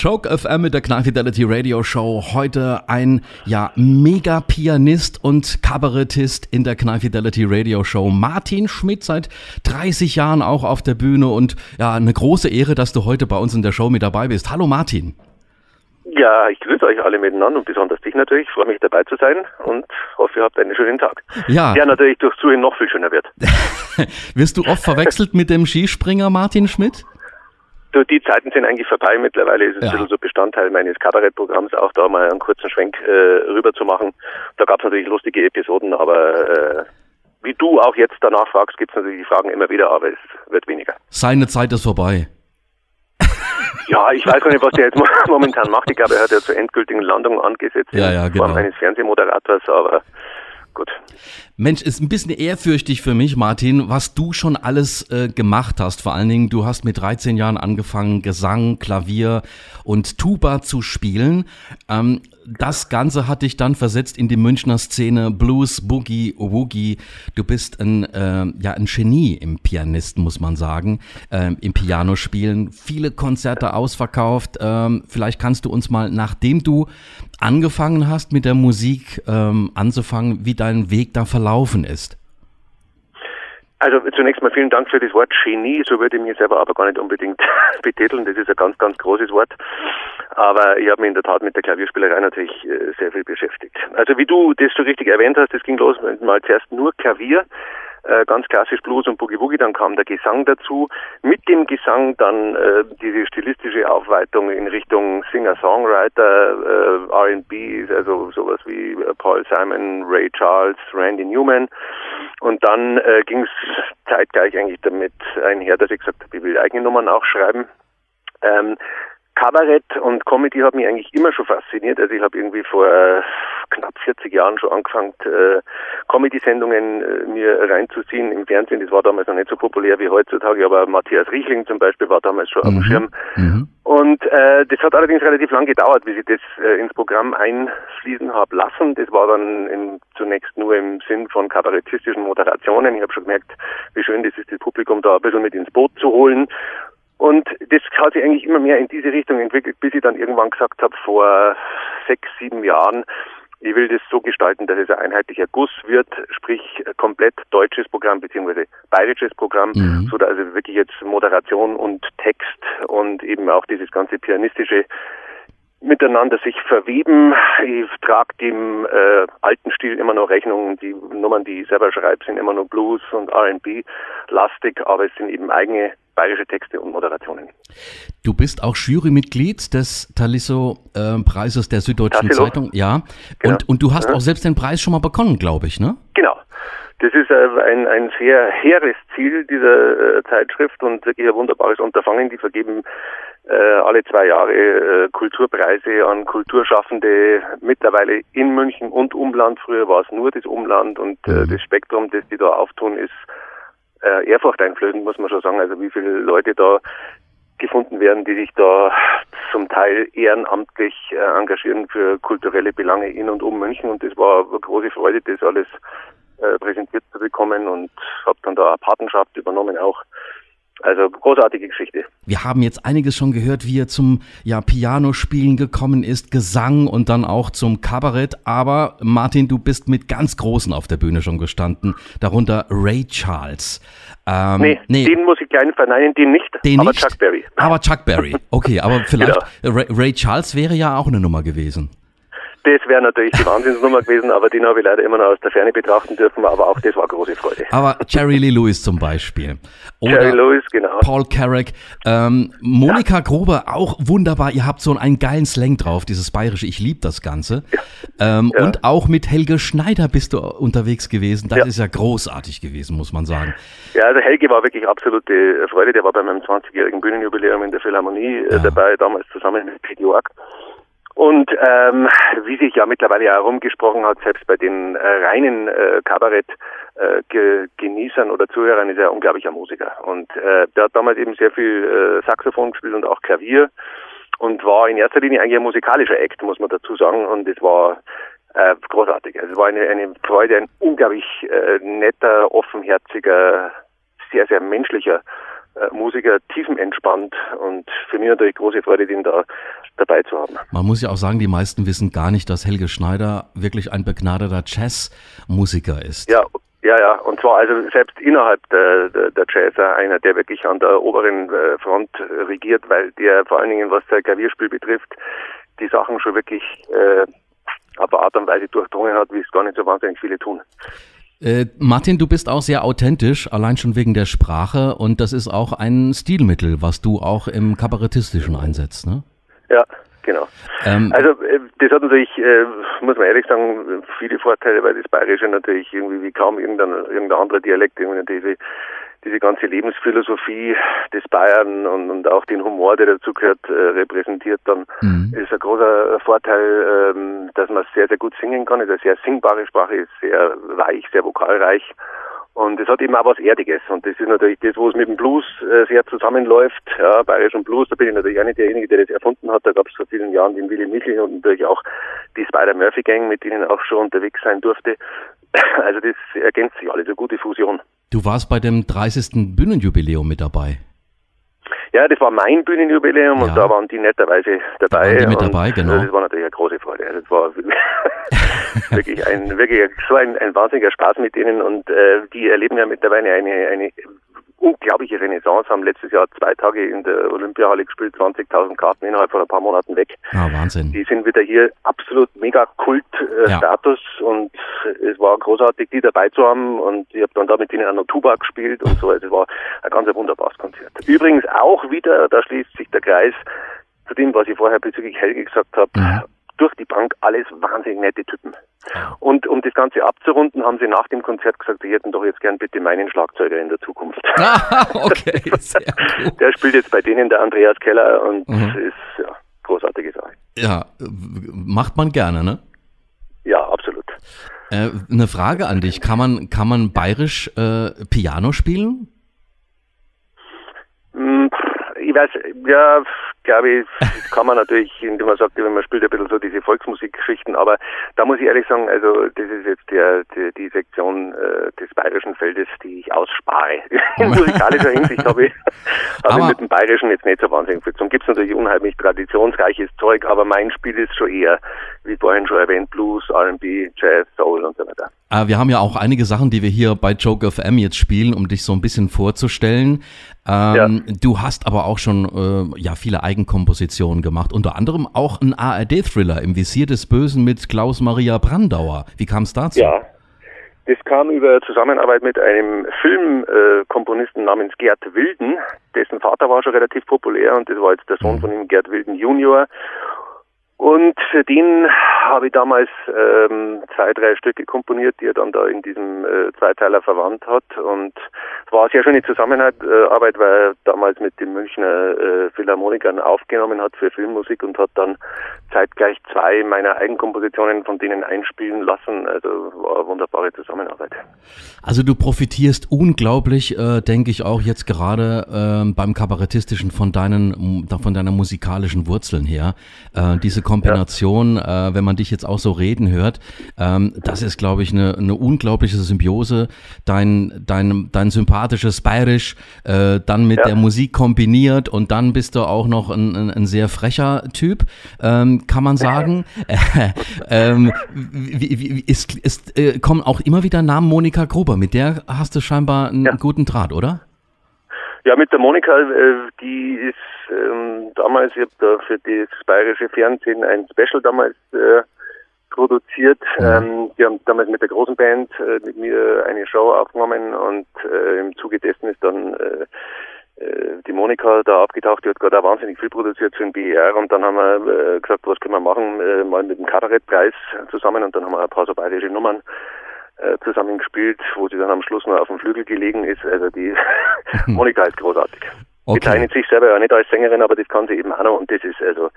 Choke FM mit der Knall Fidelity Radio Show. Heute ein ja mega Pianist und Kabarettist in der Knall Fidelity Radio Show. Martin Schmidt seit 30 Jahren auch auf der Bühne und ja, eine große Ehre, dass du heute bei uns in der Show mit dabei bist. Hallo Martin. Ja, ich grüße euch alle miteinander und besonders dich natürlich. Ich freue mich dabei zu sein und hoffe, ihr habt einen schönen Tag. Ja. Der natürlich durch Zuhören noch viel schöner wird. Wirst du oft verwechselt mit dem Skispringer Martin Schmidt? Du, die Zeiten sind eigentlich vorbei. Mittlerweile ist es ja. ein bisschen so Bestandteil meines Kabarettprogramms, auch da mal einen kurzen Schwenk äh, rüber zu machen. Da gab es natürlich lustige Episoden, aber äh, wie du auch jetzt danach fragst, gibt es natürlich die Fragen immer wieder, aber es wird weniger. Seine Zeit ist vorbei. Ja, ich weiß gar nicht, was der jetzt momentan macht. Ich glaube, er hat ja zur endgültigen Landung angesetzt ja, ja, genau. Form eines Fernsehmoderators, aber gut. Mensch, ist ein bisschen ehrfürchtig für mich, Martin, was du schon alles äh, gemacht hast. Vor allen Dingen, du hast mit 13 Jahren angefangen, Gesang, Klavier und Tuba zu spielen. Ähm, das Ganze hat dich dann versetzt in die Münchner Szene Blues, Boogie, Woogie. Du bist ein, äh, ja, ein Genie im Pianisten, muss man sagen, äh, im Pianospielen. Viele Konzerte ausverkauft. Ähm, vielleicht kannst du uns mal, nachdem du angefangen hast mit der Musik ähm, anzufangen, wie dein Weg da verlaufen ist. Also zunächst mal vielen Dank für das Wort Genie. So würde ich mich selber aber gar nicht unbedingt betiteln. Das ist ein ganz, ganz großes Wort. Aber ich habe mich in der Tat mit der Klavierspielerei natürlich äh, sehr viel beschäftigt. Also wie du das so richtig erwähnt hast, das ging los mal zuerst nur Klavier äh, ganz klassisch Blues und Boogie Woogie, dann kam der Gesang dazu. Mit dem Gesang dann äh, diese stilistische Aufweitung in Richtung Singer-Songwriter, R&B, also sowas wie Paul Simon, Ray Charles, Randy Newman. Und dann äh, ging es zeitgleich eigentlich damit einher, dass ich gesagt habe, ich will eigene Nummern auch schreiben. Ähm, Kabarett und Comedy hat mich eigentlich immer schon fasziniert. Also ich habe irgendwie vor äh, knapp 40 Jahren schon angefangen, äh, Comedy-Sendungen äh, mir reinzuziehen im Fernsehen. Das war damals noch nicht so populär wie heutzutage, aber Matthias Riechling zum Beispiel war damals schon mhm. mhm. Schirm. Mhm. Und äh, das hat allerdings relativ lang gedauert, bis ich das äh, ins Programm einfließen habe lassen. Das war dann in, zunächst nur im Sinn von kabarettistischen Moderationen. Ich habe schon gemerkt, wie schön das ist, das Publikum da ein bisschen mit ins Boot zu holen. Und das hat sich eigentlich immer mehr in diese Richtung entwickelt, bis ich dann irgendwann gesagt habe, vor sechs, sieben Jahren, ich will das so gestalten, dass es ein einheitlicher Guss wird, sprich komplett deutsches Programm beziehungsweise bayerisches Programm, mhm. so dass also wirklich jetzt Moderation und Text und eben auch dieses ganze pianistische miteinander sich verweben. Ich trage dem äh, alten Stil immer noch Rechnung. Die Nummern, die ich selber schreibe, sind immer noch Blues und R&B lastig, aber es sind eben eigene bayerische Texte und Moderationen. Du bist auch Jurymitglied des Talisso-Preises äh, der Süddeutschen Tassilo. Zeitung. Ja. Genau. Und, und du hast ja. auch selbst den Preis schon mal bekommen, glaube ich, ne? Genau. Das ist äh, ein, ein sehr hehres Ziel dieser äh, Zeitschrift und wirklich ein wunderbares Unterfangen. Die vergeben alle zwei Jahre äh, Kulturpreise an Kulturschaffende, mittlerweile in München und Umland. Früher war es nur das Umland und äh, mhm. das Spektrum, das die da auftun, ist äh, Ehrfurcht einflößend, muss man schon sagen. Also wie viele Leute da gefunden werden, die sich da zum Teil ehrenamtlich äh, engagieren für kulturelle Belange in und um München. Und das war eine große Freude, das alles äh, präsentiert zu bekommen und habe dann da eine Patenschaft übernommen auch also großartige Geschichte. Wir haben jetzt einiges schon gehört, wie er zum ja, Pianospielen gekommen ist, Gesang und dann auch zum Kabarett. Aber Martin, du bist mit ganz Großen auf der Bühne schon gestanden, darunter Ray Charles. Ähm, nee, nee, den muss ich gleich verneinen, den nicht, den aber nicht, Chuck Berry. Aber Chuck Berry, okay, aber vielleicht genau. Ray, Ray Charles wäre ja auch eine Nummer gewesen. Das wäre natürlich die Wahnsinnsnummer gewesen, aber den habe ich leider immer noch aus der Ferne betrachten dürfen, aber auch das war große Freude. Aber Jerry Lee Lewis zum Beispiel. Oder Jerry Lewis, genau. Paul Carrack. Ähm, Monika ja. Grobe, auch wunderbar. Ihr habt so einen geilen Slang drauf, dieses bayerische. Ich liebe das Ganze. Ja. Ähm, ja. Und auch mit Helge Schneider bist du unterwegs gewesen. Das ist ja großartig gewesen, muss man sagen. Ja, also Helge war wirklich absolute Freude. Der war bei meinem 20-jährigen Bühnenjubiläum in der Philharmonie äh, dabei, damals zusammen mit Pete York. Und ähm, wie sich ja mittlerweile herumgesprochen hat, selbst bei den äh, reinen äh, Kabarett-Genießern äh, oder Zuhörern ist er ein unglaublicher Musiker. Und äh, der hat damals eben sehr viel äh, Saxophon gespielt und auch Klavier und war in erster Linie eigentlich ein musikalischer Act, muss man dazu sagen. Und es war äh, großartig. Also es war eine, eine Freude, ein unglaublich äh, netter, offenherziger, sehr, sehr menschlicher Musiker tiefenentspannt und für mich natürlich große Freude, den da dabei zu haben. Man muss ja auch sagen, die meisten wissen gar nicht, dass Helge Schneider wirklich ein begnadeter Jazzmusiker ist. Ja, ja, ja, und zwar also selbst innerhalb der, der, der Jazzer einer, der wirklich an der oberen äh, Front regiert, weil der vor allen Dingen, was sein Klavierspiel betrifft, die Sachen schon wirklich äh, auf eine Art und Weise durchdrungen hat, wie es gar nicht so wahnsinnig viele tun. Äh, Martin, du bist auch sehr authentisch, allein schon wegen der Sprache und das ist auch ein Stilmittel, was du auch im Kabarettistischen einsetzt, ne? Ja, genau. Ähm, also äh, das hat natürlich, äh, muss man ehrlich sagen, viele Vorteile, weil das Bayerische natürlich irgendwie wie kaum irgendein, irgendein anderer Dialekt irgendwie diese diese ganze Lebensphilosophie des Bayern und, und auch den Humor, der dazu gehört, äh, repräsentiert, dann mhm. ist ein großer Vorteil, ähm, dass man sehr, sehr gut singen kann. Es ist eine sehr singbare Sprache, ist sehr weich, sehr vokalreich. Und es hat eben auch was Erdiges. Und das ist natürlich das, wo es mit dem Blues äh, sehr zusammenläuft. Ja, Bayerisch und Blues, da bin ich natürlich auch nicht derjenige, der das erfunden hat. Da gab es vor vielen Jahren den Willy Michel und natürlich auch die Spider-Murphy Gang, mit denen auch schon unterwegs sein durfte. Also das ergänzt sich alles, eine gute Fusion. Du warst bei dem 30. Bühnenjubiläum mit dabei. Ja, das war mein Bühnenjubiläum ja. und da waren die netterweise dabei. Da die mit dabei, genau. Das war natürlich eine große Freude. Also das war wirklich ein wirklich so ein, ein wahnsinniger Spaß mit denen und äh, die erleben ja mittlerweile eine, eine unglaubliche Renaissance, haben letztes Jahr zwei Tage in der Olympiahalle gespielt, 20.000 Karten innerhalb von ein paar Monaten weg. Ah, Wahnsinn. Die sind wieder hier absolut mega Kult-Status äh, ja. und es war großartig, die dabei zu haben und ich habe dann da mit ihnen an der Tuba gespielt und so, also es war ein ganz wunderbares Konzert. Übrigens auch wieder, da schließt sich der Kreis zu dem, was ich vorher bezüglich Helge gesagt habe, mhm durch die Bank alles wahnsinnig nette Typen. Und um das Ganze abzurunden, haben sie nach dem Konzert gesagt, sie hätten doch jetzt gern bitte meinen Schlagzeuger in der Zukunft. Ah, okay. Der spielt jetzt bei denen, der Andreas Keller, und mhm. ist ja großartige Sache. Ja, macht man gerne, ne? Ja, absolut. Äh, eine Frage an dich: Kann man, kann man bayerisch äh, Piano spielen? Hm, ich weiß, ja, glaube ich, kann man natürlich, indem man sagt, man spielt ein bisschen so diese Volksmusikgeschichten, aber da muss ich ehrlich sagen, also das ist jetzt der, die, die Sektion äh, des bayerischen Feldes, die ich ausspare. In musikalischer Hinsicht habe ich, hab ich mit dem Bayerischen jetzt nicht so wahnsinnig viel zum. Gibt es natürlich unheimlich traditionsreiches Zeug, aber mein Spiel ist schon eher, wie vorhin schon erwähnt, Blues, R&B, Jazz, Soul und so weiter. Äh, wir haben ja auch einige Sachen, die wir hier bei Joke FM jetzt spielen, um dich so ein bisschen vorzustellen. Ähm, ja. Du hast aber auch schon äh, ja viele Eigenkompositionen gemacht, unter anderem auch ein ARD-Thriller im Visier des Bösen mit Klaus Maria Brandauer. Wie kam es dazu? Ja, das kam über Zusammenarbeit mit einem Filmkomponisten äh, namens Gerd Wilden. Dessen Vater war schon relativ populär und das war jetzt der Sohn mhm. von ihm, Gerd Wilden Junior. Und für den habe ich damals ähm, zwei, drei Stücke komponiert, die er dann da in diesem äh, Zweiteiler verwandt hat. Und es war eine sehr schöne Zusammenarbeit, äh, weil er damals mit den Münchner äh, Philharmonikern aufgenommen hat für Filmmusik und hat dann zeitgleich zwei meiner Eigenkompositionen von denen einspielen lassen. Also war eine wunderbare Zusammenarbeit. Also du profitierst unglaublich, äh, denke ich auch jetzt gerade äh, beim Kabarettistischen von deinen, von deiner musikalischen Wurzeln her. Äh, diese Kombination, ja. äh, wenn man dich jetzt auch so reden hört, ähm, das ist, glaube ich, eine, eine unglaubliche Symbiose. Dein, dein, dein sympathisches Bayerisch, äh, dann mit ja. der Musik kombiniert und dann bist du auch noch ein, ein, ein sehr frecher Typ, ähm, kann man sagen. ähm, wie, wie, ist, ist, äh, kommen auch immer wieder Namen Monika Gruber, mit der hast du scheinbar einen ja. guten Draht, oder? Ja, mit der Monika, äh, die ist ähm, damals, ich habe da für das bayerische Fernsehen ein Special damals äh, produziert. Mhm. Ähm, die haben damals mit der großen Band äh, mit mir eine Show aufgenommen und äh, im Zuge dessen ist dann äh, äh die Monika da abgetaucht, die hat gerade auch wahnsinnig viel produziert für den BER und dann haben wir gesagt, was können wir machen, mal mit dem Kabarettpreis zusammen und dann haben wir ein paar so bayerische Nummern zusammen gespielt, wo sie dann am Schluss noch auf dem Flügel gelegen ist. Also die Monika ist großartig. Okay. Bezeichnet sich selber ja nicht als Sängerin, aber das kann sie eben auch noch und das ist also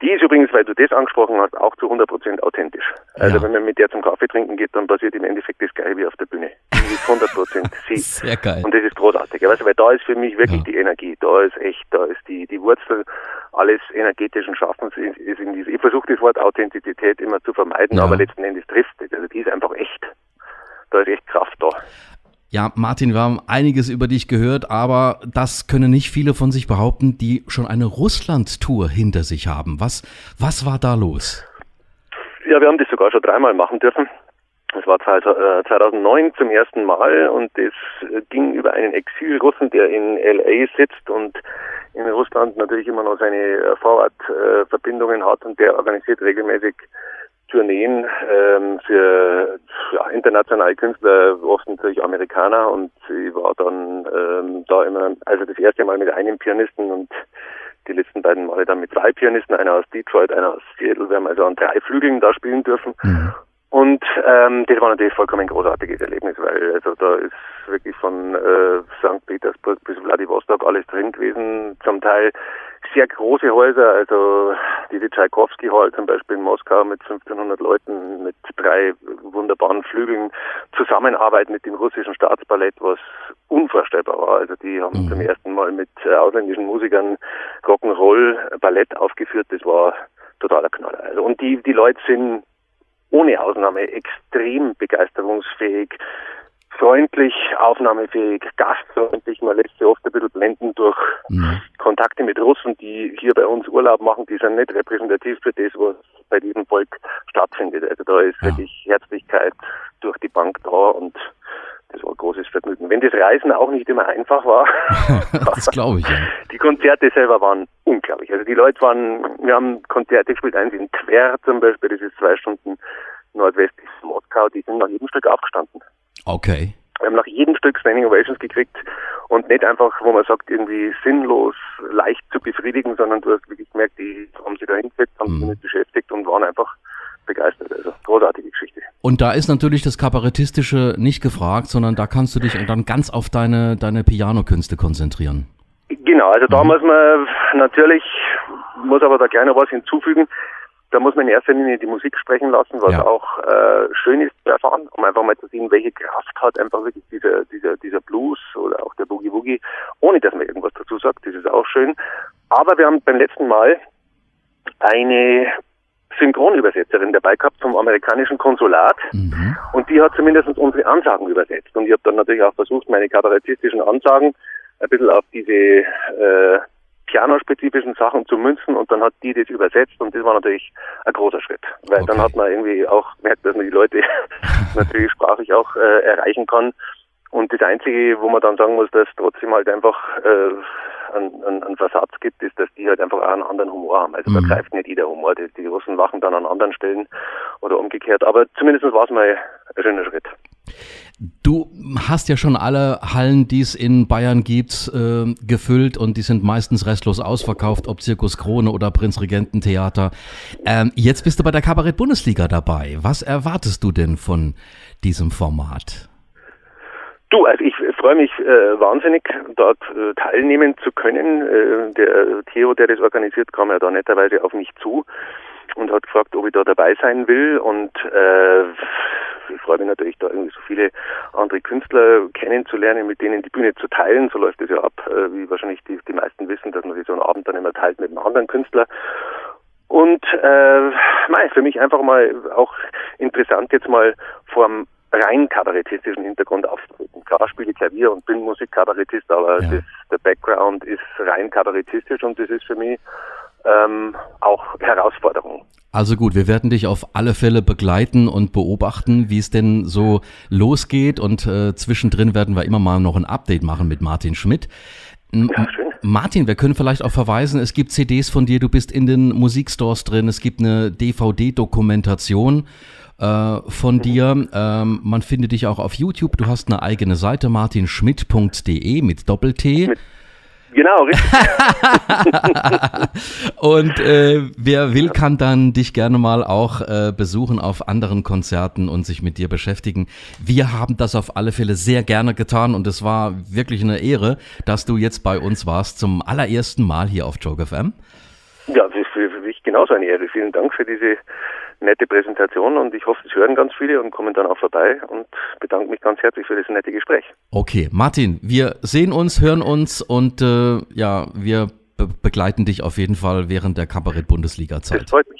die ist übrigens, weil du das angesprochen hast, auch zu 100% authentisch. Also ja. wenn man mit der zum Kaffee trinken geht, dann passiert im Endeffekt das gleiche wie auf der Bühne. Die ist 100% sie. Sehr geil. Und das ist großartig. Also, weil da ist für mich wirklich ja. die Energie. Da ist echt, da ist die, die Wurzel alles energetischen Schaffens ist in diese, ich versuche das Wort Authentizität immer zu vermeiden, ja. aber letzten Endes trifft es. Also die ist einfach echt. Da ist echt Kraft da. Ja, Martin, wir haben einiges über dich gehört, aber das können nicht viele von sich behaupten, die schon eine Russland-Tour hinter sich haben. Was, was war da los? Ja, wir haben das sogar schon dreimal machen dürfen. Das war 2009 äh, zum ersten Mal und das ging über einen Exilrussen, der in LA sitzt und in Russland natürlich immer noch seine äh, Vorortverbindungen hat und der organisiert regelmäßig Tourneen ähm, für ja, internationale Künstler, oft natürlich Amerikaner und ich war dann ähm, da immer, also das erste Mal mit einem Pianisten und die letzten beiden Male dann mit zwei Pianisten, einer aus Detroit, einer aus Seattle. Wir haben also an drei Flügeln da spielen dürfen. Mhm. Und ähm, das war natürlich vollkommen ein großartiges Erlebnis, weil also da ist wirklich von äh, St. Petersburg bis Vladivostok alles drin gewesen. Zum Teil sehr große Häuser, also diese Tchaikovsky Hall zum Beispiel in Moskau mit 1500 Leuten, mit drei wunderbaren Flügeln, Zusammenarbeit mit dem russischen Staatsballett, was unvorstellbar war. Also die haben mhm. zum ersten Mal mit äh, ausländischen Musikern Rock'n'Roll Ballett aufgeführt, das war totaler Knaller. Also und die die Leute sind ohne Ausnahme extrem begeisterungsfähig, freundlich, aufnahmefähig, gastfreundlich. Man lässt sich oft ein bisschen blenden durch mhm. Kontakte mit Russen, die hier bei uns Urlaub machen. Die sind nicht repräsentativ für das, was bei diesem Volk stattfindet. Also da ist ja. wirklich Herzlichkeit durch die Bank da und das war ein großes Vergnügen. Wenn das Reisen auch nicht immer einfach war. das glaube ich, ja. Die Konzerte selber waren unglaublich. Also die Leute waren, wir haben Konzerte gespielt, eins in Tver zum Beispiel, das ist zwei Stunden nordwestlich Moskau, die sind nach jedem Stück aufgestanden. Okay. Wir haben nach jedem Stück Standing Ovations gekriegt und nicht einfach, wo man sagt, irgendwie sinnlos, leicht zu befriedigen, sondern du hast wirklich gemerkt, die haben sich da hingesetzt, haben sich mhm. damit beschäftigt und waren einfach begeistert. Also großartige Geschichte. Und da ist natürlich das Kabarettistische nicht gefragt, sondern da kannst du dich dann ganz auf deine, deine Pianokünste konzentrieren. Genau, also da mhm. muss man natürlich, muss aber da gerne was hinzufügen. Da muss man in erster Linie die Musik sprechen lassen, was ja. auch äh, schön ist zu erfahren, um einfach mal zu sehen, welche Kraft hat einfach wirklich dieser, dieser, dieser Blues oder auch der Boogie Woogie, ohne dass man irgendwas dazu sagt. Das ist auch schön. Aber wir haben beim letzten Mal eine Synchronübersetzerin dabei gehabt vom amerikanischen Konsulat mhm. und die hat zumindest unsere Ansagen übersetzt. Und ich habe dann natürlich auch versucht, meine kabarettistischen Ansagen ein bisschen auf diese äh, pianospezifischen Sachen zu münzen und dann hat die das übersetzt und das war natürlich ein großer Schritt, weil okay. dann hat man irgendwie auch merkt, dass man die Leute natürlich sprachlich auch äh, erreichen kann. Und das Einzige, wo man dann sagen muss, dass trotzdem halt einfach äh, einen, einen, einen Versatz gibt, ist, dass die halt einfach auch einen anderen Humor haben. Also mhm. da greift nicht jeder Humor. Die, die Russen wachen dann an anderen Stellen oder umgekehrt. Aber zumindest war es mal ein schöner Schritt. Du hast ja schon alle Hallen, die es in Bayern gibt, äh, gefüllt und die sind meistens restlos ausverkauft, ob Zirkus Krone oder Prinzregententheater. Ähm, jetzt bist du bei der Kabarett-Bundesliga dabei. Was erwartest du denn von diesem Format? Du, also ich freue mich äh, wahnsinnig, dort äh, teilnehmen zu können. Äh, der Theo, der das organisiert, kam ja da netterweise auf mich zu und hat gefragt, ob ich da dabei sein will. Und äh, ich freue mich natürlich, da irgendwie so viele andere Künstler kennenzulernen, mit denen die Bühne zu teilen. So läuft es ja ab, äh, wie wahrscheinlich die, die meisten wissen, dass man sich so einen Abend dann immer teilt mit einem anderen Künstler. Und äh, mei, für mich einfach mal auch interessant jetzt mal vorm rein kabarettistischen Hintergrund auftreten. Klar spiele Klavier und bin Musikkabarettist, aber ja. das, der Background ist rein kabarettistisch und das ist für mich ähm, auch Herausforderung. Also gut, wir werden dich auf alle Fälle begleiten und beobachten, wie es denn so losgeht und äh, zwischendrin werden wir immer mal noch ein Update machen mit Martin Schmidt. Ja, Martin, wir können vielleicht auch verweisen, es gibt CDs von dir, du bist in den Musikstores drin, es gibt eine DVD-Dokumentation äh, von mhm. dir. Ähm, man findet dich auch auf YouTube. Du hast eine eigene Seite, martinschmidt.de mit Doppel-T. Genau, richtig. und äh, wer will, kann dann dich gerne mal auch äh, besuchen auf anderen Konzerten und sich mit dir beschäftigen. Wir haben das auf alle Fälle sehr gerne getan und es war wirklich eine Ehre, dass du jetzt bei uns warst zum allerersten Mal hier auf Joke FM. Ja, das ist für mich genauso eine Ehre. Vielen Dank für diese nette Präsentation und ich hoffe, es hören ganz viele und kommen dann auch vorbei und bedanke mich ganz herzlich für das nette Gespräch. Okay, Martin, wir sehen uns, hören uns und äh, ja, wir be begleiten dich auf jeden Fall während der Kabarett-Bundesliga-Zeit. Das freut mich.